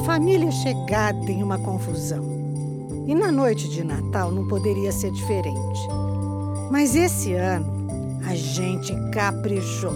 família chegada em uma confusão. E na noite de Natal não poderia ser diferente. Mas esse ano a gente caprichou.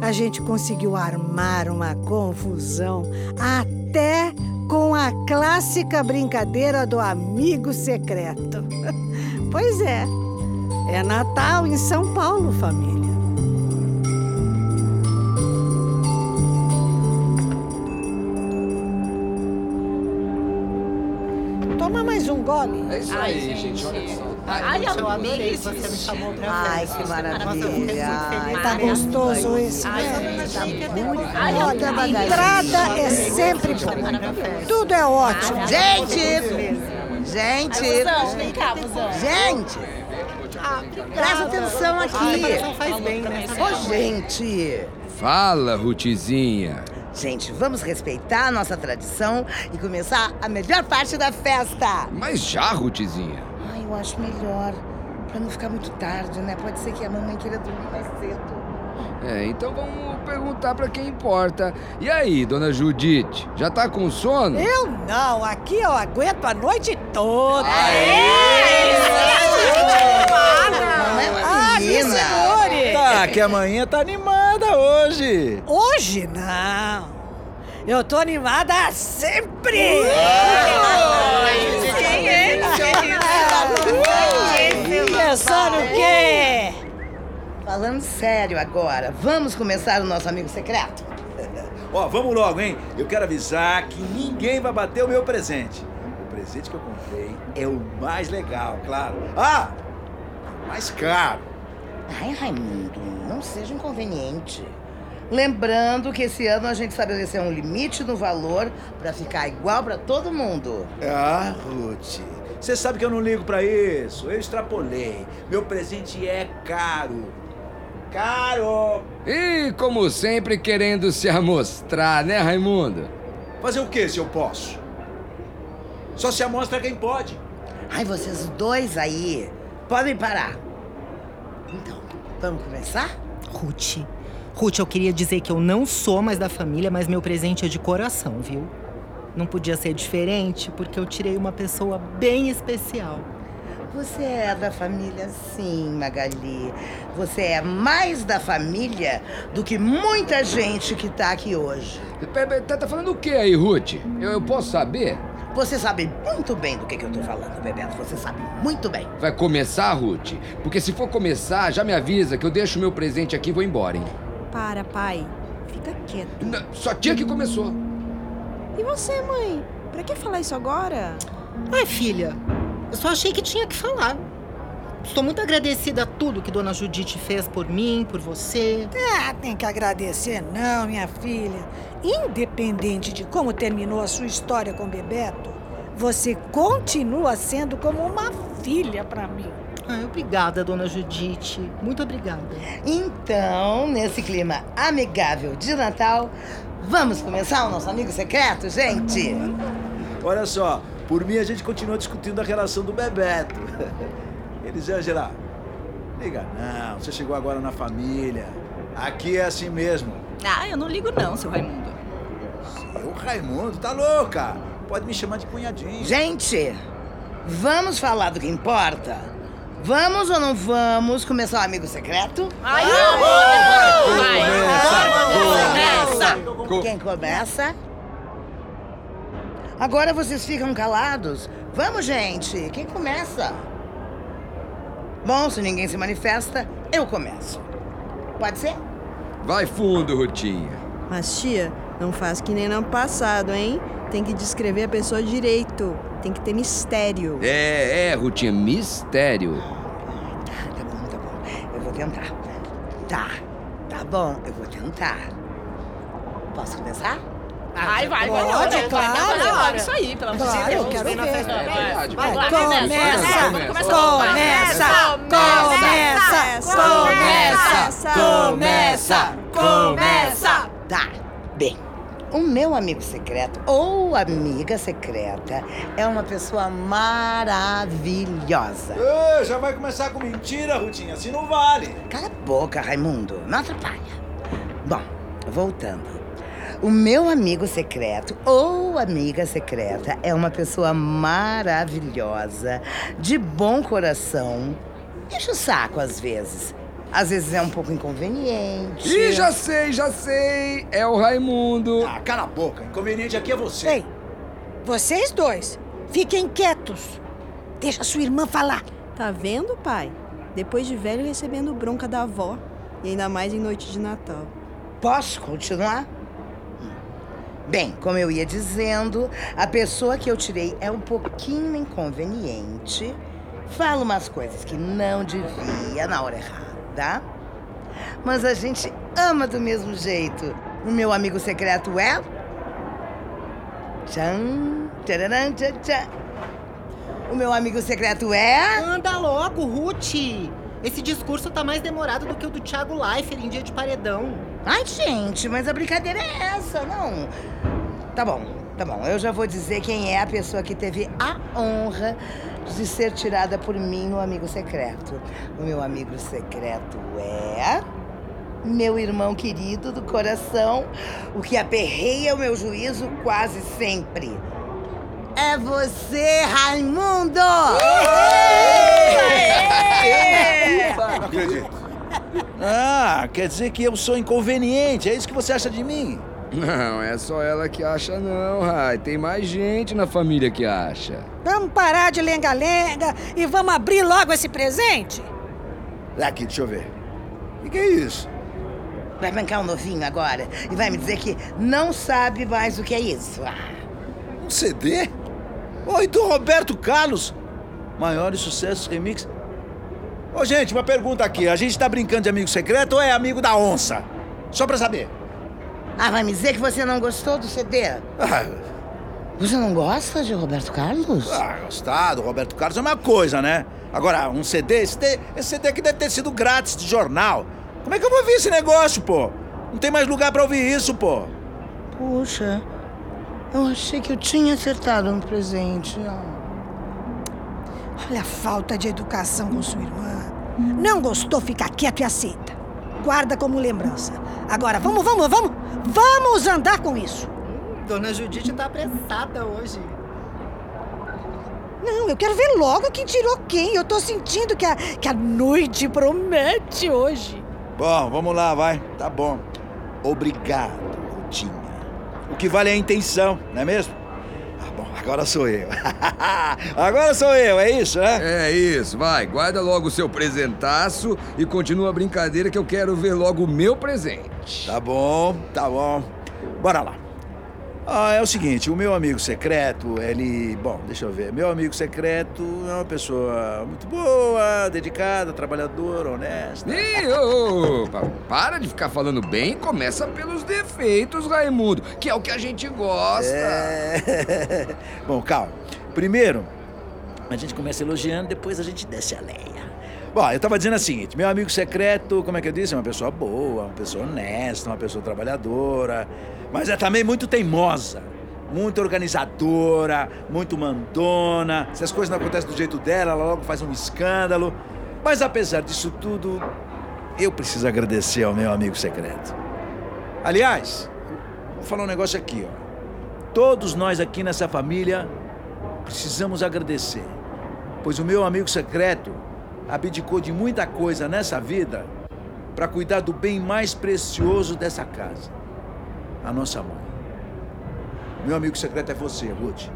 A gente conseguiu armar uma confusão até com a clássica brincadeira do amigo secreto. Pois é, é Natal em São Paulo, família. Gole. É isso Ai, aí, gente. gente. Olha só. Ai, eu adorei que isso. você me chamou pra Ai, festa. que maravilha. feliz. Tá gostoso esse, Ai, né? gente. Ai, Olha, a entrada é sempre bom. Tudo é ótimo. Gente! Gente! Vem cá. Gente! Presta atenção aqui! faz bem, né? Ô, gente! Fala, Rutizinha. Gente, vamos respeitar a nossa tradição e começar a melhor parte da festa! Mas já, Rutizinha. Ai, eu acho melhor. Pra não ficar muito tarde, né? Pode ser que a mamãe queira dormir mais cedo. É, então vamos perguntar pra quem importa. E aí, dona Judite, já tá com sono? Eu não, aqui eu aguento a noite toda. Não é uma Ah, me menina! segure. Que a manhã tá animada hoje. Hoje não. Eu tô animada sempre. Pensando o quê? Falando sério agora, vamos começar o nosso amigo secreto? Ó, vamos logo, hein? Eu quero avisar que ninguém vai bater o meu presente. O presente que eu comprei é o mais legal, claro. Ah! Mais caro. Ai, Raimundo, não seja inconveniente. Lembrando que esse ano a gente estabeleceu um limite no valor pra ficar igual pra todo mundo. Ah, Ruth, você sabe que eu não ligo pra isso. Eu extrapolei. Meu presente é caro. Caro! E, como sempre, querendo se amostrar, né, Raimundo? Fazer o que se eu posso? Só se amostra quem pode. Ai, vocês dois aí, podem parar. Então, vamos começar? Ruth. Ruth, eu queria dizer que eu não sou mais da família, mas meu presente é de coração, viu? Não podia ser diferente, porque eu tirei uma pessoa bem especial. Você é da família, sim, Magali. Você é mais da família do que muita gente que tá aqui hoje. Tá, tá falando o que aí, Ruth? Eu, eu posso saber? Você sabe muito bem do que, que eu tô falando, Bebeto. Você sabe muito bem. Vai começar, Ruth? Porque se for começar, já me avisa que eu deixo meu presente aqui e vou embora, hein? Para, pai. Fica quieto. Não, Só tinha que começou. E você, mãe? Pra que falar isso agora? Ai, filha, eu só achei que tinha que falar. Estou muito agradecida a tudo que Dona Judite fez por mim, por você. Ah, tem que agradecer não, minha filha. Independente de como terminou a sua história com Bebeto, você continua sendo como uma filha pra mim. Ai, obrigada, Dona Judite. Muito obrigada. Então, nesse clima amigável de Natal, vamos começar o nosso amigo secreto, gente? Olha só, por mim a gente continua discutindo a relação do Bebeto. Elisângela, liga não, você chegou agora na família. Aqui é assim mesmo. Ah, eu não ligo não, seu Raimundo. O Raimundo, tá louca? Pode me chamar de cunhadinho. Gente, vamos falar do que importa? Vamos ou não vamos começar o amigo secreto? Ai, Começa! Quem começa? Agora vocês ficam calados. Vamos, gente. Quem começa? Bom, se ninguém se manifesta, eu começo. Pode ser? Vai fundo, Rutinha. Mas, tia, não faz que nem no ano passado, hein? Tem que descrever a pessoa direito. Tem que ter mistério. É, é, Rutinha, mistério. Tá, tá bom, tá bom. Eu vou tentar. Tá, tá bom, eu vou tentar. Posso começar? Ai, vai, vai, Pode, vai, claro. vai, vai, vai, Isso aí, pelo amor de Claro, eu Deus. quero ver. É. Vai Começa, começa, começa, Começa, começa, começa. Tá, bem. O meu amigo secreto ou amiga secreta é uma pessoa maravilhosa. Já vai começar com mentira, Rutinha, assim não vale. Cala a boca, Raimundo. Não atrapalha. Bom, voltando. O meu amigo secreto ou amiga secreta é uma pessoa maravilhosa, de bom coração. Enche o saco às vezes. Às vezes é um pouco inconveniente. Ih, já sei, já sei. É o Raimundo. Ah, cala a boca. Inconveniente aqui é você. Ei, vocês dois, fiquem quietos. Deixa sua irmã falar. Tá vendo, pai? Depois de velho recebendo bronca da avó. E ainda mais em noite de Natal. Posso continuar? Bem, como eu ia dizendo, a pessoa que eu tirei é um pouquinho inconveniente. Fala umas coisas que não devia na hora errada. Mas a gente ama do mesmo jeito. O meu amigo secreto é. Tchan, tcharam, tchan, tchan. O meu amigo secreto é. Anda logo, Ruth! Esse discurso tá mais demorado do que o do Thiago Leifert em dia de paredão. Ai, gente, mas a brincadeira é essa, não. Tá bom, tá bom. Eu já vou dizer quem é a pessoa que teve a honra de ser tirada por mim no amigo secreto. O meu amigo secreto é. Meu irmão querido do coração, o que aperreia o meu juízo quase sempre. É você, Raimundo! Não acredito. Ah, quer dizer que eu sou inconveniente. É isso que você acha de mim? Não, é só ela que acha não, Rai. Tem mais gente na família que acha. Vamos parar de lenga-lenga e vamos abrir logo esse presente? Aqui, deixa eu ver. O que é isso? Vai bancar um novinho agora e vai me dizer que não sabe mais o que é isso. Ah, Um CD? Oi, do Roberto Carlos. Maiores sucessos remix. Ô, gente, uma pergunta aqui. A gente tá brincando de amigo secreto ou é amigo da onça? Só pra saber. Ah, vai me dizer que você não gostou do CD? Ah, Você não gosta de Roberto Carlos? ah, gostar do Roberto Carlos é uma coisa, né? Agora, um CD, esse, CD, esse CD aqui deve ter sido grátis de jornal. Como é que eu vou ouvir esse negócio, pô? Não tem mais lugar pra ouvir isso, pô. Puxa, eu achei que eu tinha acertado um presente. Ah. Olha a falta de educação com sua irmã. Não gostou, fica quieto e aceita. Guarda como lembrança. Agora, vamos, vamos, vamos! Vamos andar com isso! Dona Judite tá apressada hoje. Não, eu quero ver logo quem tirou quem. Eu tô sentindo que a, que a noite promete hoje. Bom, vamos lá, vai. Tá bom. Obrigado, Rutinha. Que vale é a intenção, não é mesmo? Ah, bom, agora sou eu. agora sou eu, é isso, né? É isso, vai. Guarda logo o seu presentaço e continua a brincadeira que eu quero ver logo o meu presente. Tá bom, tá bom. Bora lá. Ah, é o seguinte, o meu amigo secreto, ele. Bom, deixa eu ver. Meu amigo secreto é uma pessoa muito boa, dedicada, trabalhadora, honesta. Ih, ô, ô, pa- para de ficar falando bem e começa pelos defeitos, Raimundo, que é o que a gente gosta. É. Bom, calma. Primeiro, a gente começa elogiando, depois a gente desce a lenha. Bom, eu tava dizendo o seguinte: meu amigo secreto, como é que eu disse? É uma pessoa boa, uma pessoa honesta, uma pessoa trabalhadora, mas é também muito teimosa. Muito organizadora, muito mandona. Se as coisas não acontecem do jeito dela, ela logo faz um escândalo. Mas apesar disso tudo, eu preciso agradecer ao meu amigo secreto. Aliás, vou falar um negócio aqui, ó. Todos nós aqui nessa família precisamos agradecer, pois o meu amigo secreto abdicou de muita coisa nessa vida para cuidar do bem mais precioso dessa casa, a nossa mãe. Meu amigo secreto é você, Ruth.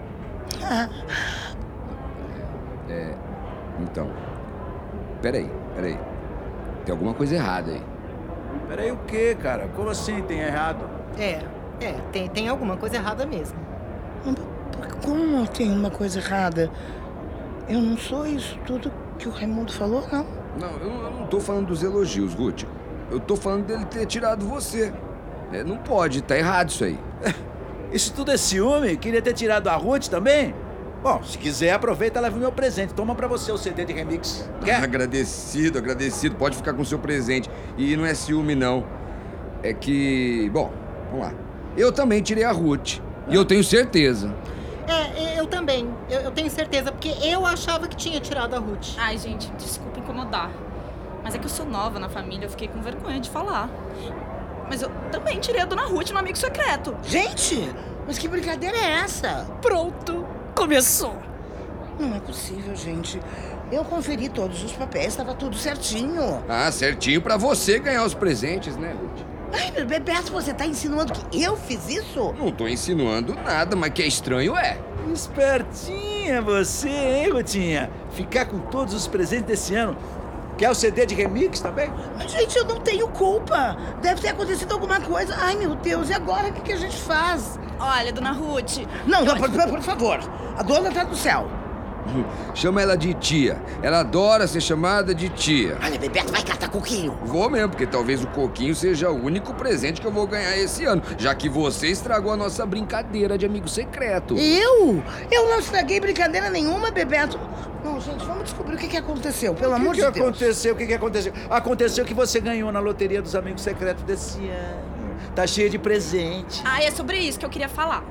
Então, peraí, peraí. Tem alguma coisa errada aí. Peraí, o quê, cara? Como assim tem errado? É, é, tem, tem alguma coisa errada mesmo. Como tem uma coisa errada? Eu não sou isso tudo que o Raimundo falou, não. Não, eu, eu não tô falando dos elogios, Ruth. Eu tô falando dele ter tirado você. É, não pode, tá errado isso aí. Isso tudo é ciúme? Queria ter tirado a Ruth também? Bom, se quiser, aproveita e leva o meu presente. Toma pra você o CD de remix. Quer? Agradecido, agradecido. Pode ficar com o seu presente. E não é ciúme, não. É que. Bom, vamos lá. Eu também tirei a Ruth. E eu tenho certeza. Eu também. Eu, eu tenho certeza, porque eu achava que tinha tirado a Ruth. Ai, gente, desculpa incomodar. Mas é que eu sou nova na família, eu fiquei com vergonha de falar. Mas eu também tirei a Dona Ruth no amigo secreto. Gente, mas que brincadeira é essa? Pronto, começou. Não é possível, gente. Eu conferi todos os papéis, estava tudo certinho. Ah, certinho pra você ganhar os presentes, né, Ruth? Ai, Bebeto, você tá insinuando que eu fiz isso? Não tô insinuando nada, mas que é estranho é. Espertinha você, hein, Rutinha? Ficar com todos os presentes desse ano. Quer o CD de remix também? Mas, gente, eu não tenho culpa. Deve ter acontecido alguma coisa. Ai, meu Deus, e agora o que, que a gente faz? Olha, Dona Ruth, Não, não, por, por- por favor. A dona tá do céu. Chama ela de tia. Ela adora ser chamada de tia. Olha, Bebeto, vai catar coquinho. Vou mesmo, porque talvez o coquinho seja o único presente que eu vou ganhar esse ano, já que você estragou a nossa brincadeira de amigo secreto. Eu? Eu não estraguei brincadeira nenhuma, Bebeto. Não, gente, vamos descobrir o que, que aconteceu, pelo O amor que, de que Deus. aconteceu? O que, que aconteceu? Aconteceu que você ganhou na loteria dos amigos secretos desse ano. Tá cheia de presente. Ah, é sobre isso que eu queria falar.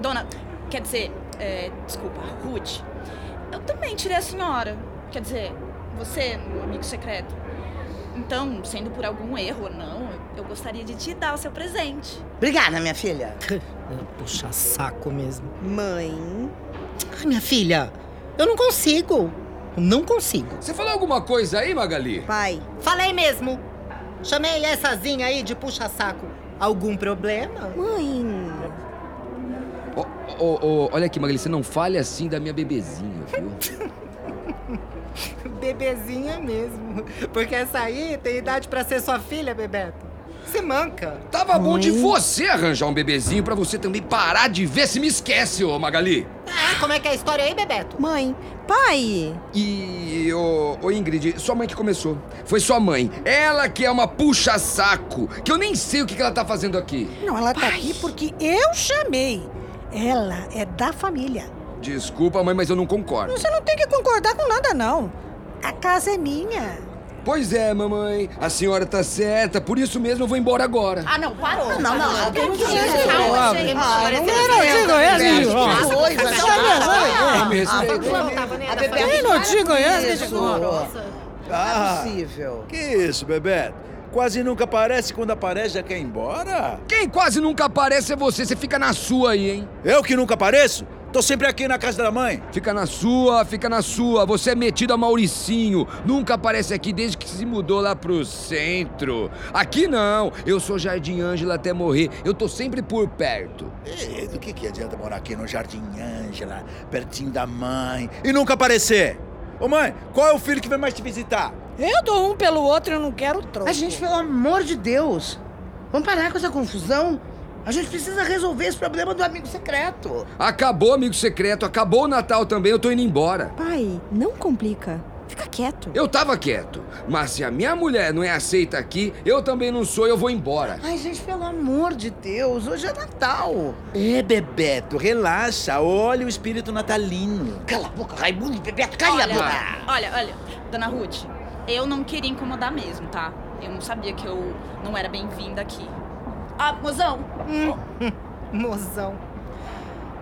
Dona, quer dizer, é, desculpa, Ruth, eu também tirei a senhora. Quer dizer, você, meu amigo secreto. Então, sendo por algum erro ou não, eu gostaria de te dar o seu presente. Obrigada, minha filha. Puxa saco mesmo. Mãe. Ai, minha filha, eu não consigo. Eu não consigo. Você falou alguma coisa aí, Magali? Pai. Falei mesmo. Chamei essazinha aí de puxa-saco. Algum problema? Mãe. Ô, ô, ô, olha aqui, Magali, você não fale assim da minha bebezinha, viu? Bebezinha mesmo. Porque essa aí tem idade pra ser sua filha, Bebeto. Se manca. Tava bom de você arranjar um bebezinho pra você também parar de ver se me esquece, ô Magali. Ah, como é que é a história aí, Bebeto? Mãe. Pai. E, ô, ô Ingrid, sua mãe que começou. Foi sua mãe. Ela que é uma puxa-saco, que eu nem sei o que, que ela tá fazendo aqui. Não, ela tá aqui porque eu chamei. Ela é da família. Desculpa, mãe, mas eu não concordo. Você não tem que concordar com nada, não. A casa é minha. Pois é, mamãe. A senhora tá certa, por isso mesmo eu vou embora agora. Ah, não, parou. Não, não, não disse isso. calma, Ah, gente. não, não. Que Tá. Não me respeita. A Bebeto Quem não te conhece, isso. deixa Não é possível. Que isso, Bebeto? Quase nunca aparece quando aparece já quer ir embora? Quem quase nunca aparece é você. Você fica na sua aí, hein? Eu que nunca apareço? Tô sempre aqui na casa da mãe. Fica na sua, fica na sua. Você é metido a Mauricinho. Nunca aparece aqui desde que se mudou lá pro centro. Aqui não. Eu sou Jardim Ângela até morrer. Eu tô sempre por perto. E do que, que adianta morar aqui no Jardim Ângela, pertinho da mãe, e nunca aparecer? Ô mãe, qual é o filho que vem mais te visitar? Eu dou um pelo outro e eu não quero troco. A gente, pelo amor de Deus, vamos parar com essa confusão? A gente precisa resolver esse problema do amigo secreto. Acabou, amigo secreto. Acabou o Natal também. Eu tô indo embora. Pai, não complica. Fica quieto. Eu tava quieto. Mas se a minha mulher não é aceita aqui, eu também não sou. Eu vou embora. Ai, gente, pelo amor de Deus, hoje é Natal. É, Bebeto, relaxa, olha o espírito natalino. Cala a boca, Raimundo e Bebeto, cala a Olha, boca. olha, olha, Dona Ruth, eu não queria incomodar mesmo, tá? Eu não sabia que eu não era bem-vinda aqui. Ah, mozão, Mozão.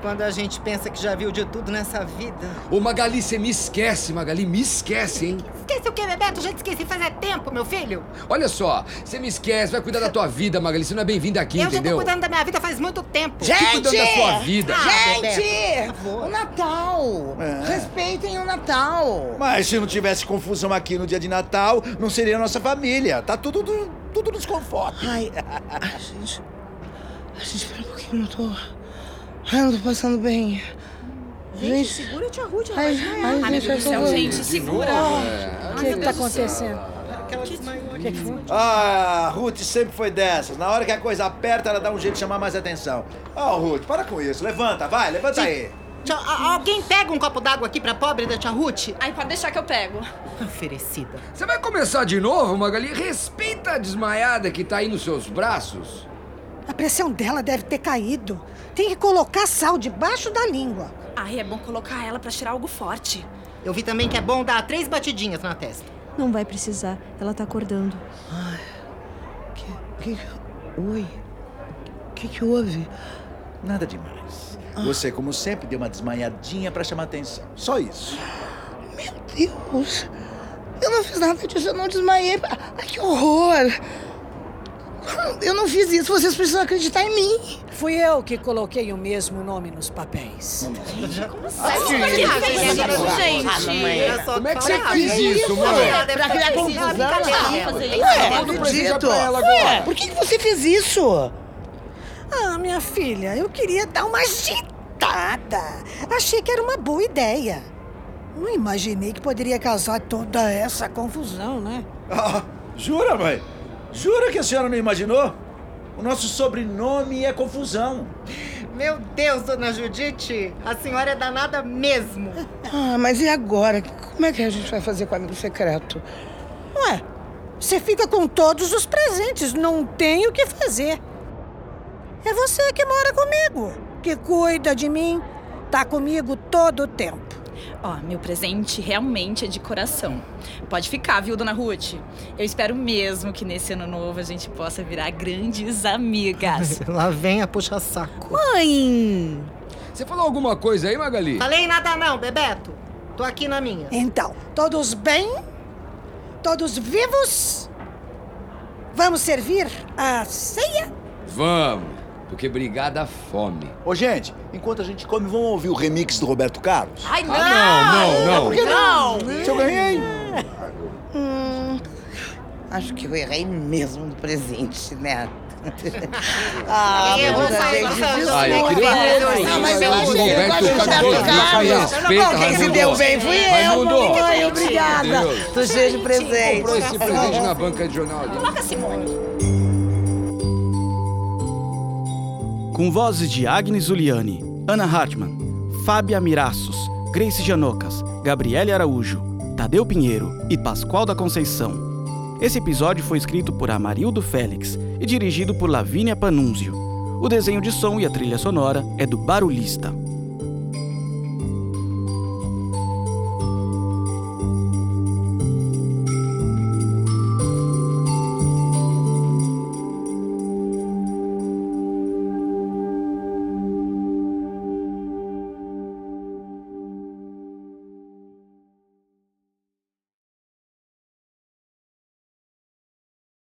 Quando a gente pensa que já viu de tudo nessa vida. Ô, Magali, você me esquece, Magali. Me esquece, hein? Esquece o quê, Bebeto? Já te esqueci faz é tempo, meu filho. Olha só. Você me esquece. Vai cuidar da tua vida, Magali. Você não é bem-vinda aqui, eu já tô entendeu? cuidando da minha vida faz muito tempo. Fique cuidando da sua vida. Ah, Gente, o Natal. É. Respeitem o Natal. Mas se não tivesse confusão aqui no dia de Natal, não seria nossa família. Tá tudo, tudo, tudo nos conforta. Ai, ai, gente. Ai, gente, espera um pouquinho, eu eu não tô passando bem. Gente, segura a tia Ruth, ela ai, vai desmaiar. ai, ai meu gente, Deus do céu, gente, segura. O que, que tá acontecendo? Aquela desmaiou O que, que foi? Ah, a Ruth sempre foi dessas. Na hora que a coisa aperta, ela dá um jeito de chamar mais atenção. Ó, Ruth, para com isso. Levanta, vai, levanta aí. Tia- a- alguém pega um copo d'água aqui pra pobre da tia Ruth? Ai, pode deixar que eu pego. Oferecida. Você vai começar de novo, Magali? Respeita a desmaiada que tá aí nos seus braços. A pressão dela deve ter caído. Tem que colocar sal debaixo da língua. Ai, é bom colocar ela pra tirar algo forte. Eu vi também que é bom dar três batidinhas na testa. Não vai precisar. Ela tá acordando. Que, que, oi? O que, que houve? Nada demais. Você, como sempre, deu uma desmaiadinha pra chamar atenção. Só isso. Meu Deus! Eu não fiz nada disso, eu não desmaiei. Ai, que horror! Não, eu não fiz isso, vocês precisam acreditar em mim. Fui eu que coloquei o mesmo nome nos papéis. Gente, Como é que você fez isso, mãe? Pra criar confusão. Ué, presente acredito. Ué, por que, que você fez isso? Ah, minha filha, eu queria dar uma agitada. Achei que era uma boa ideia. Não imaginei que poderia causar toda essa confusão, né? Ah, jura, mãe? Jura que a senhora não imaginou? O nosso sobrenome é confusão. Meu Deus, dona Judite, a senhora é danada mesmo. Ah, mas e agora? Como é que a gente vai fazer com o amigo secreto? Ué, você fica com todos os presentes, não tem o que fazer. É você que mora comigo, que cuida de mim, tá comigo todo o tempo. Ó, meu presente realmente é de coração. Pode ficar, viu, dona Ruth? Eu espero mesmo que nesse ano novo a gente possa virar grandes amigas. Lá vem a puxa-saco. Mãe! Você falou alguma coisa aí, Magali? Falei nada não, Bebeto. Tô aqui na minha. Então, todos bem? Todos vivos? Vamos servir a ceia? Vamos, porque brigar dá fome. Ô, gente, enquanto a gente come, vamos ouvir o remix do Roberto Carlos? Ai, não! Ah, não, não, não. Por que não? Se eu ganhei. Hum, acho que eu errei mesmo no presente, né? ah, Eu vou sair do. Ah, eu queria ver. Não, mas eu o achei Roberto que eu Não, quem se deu bem fui eu. Mamãe, obrigada. Tô cheia de presente. Comprou esse presente na banca de jornal ali. Coloca Simone. Com vozes de Agnes Zuliani, Ana Hartmann, Fábia Miraços, Grace Janocas, Gabriele Araújo, Tadeu Pinheiro e Pascoal da Conceição. Esse episódio foi escrito por Amarildo Félix e dirigido por Lavínia Panunzio. O desenho de som e a trilha sonora é do Barulhista.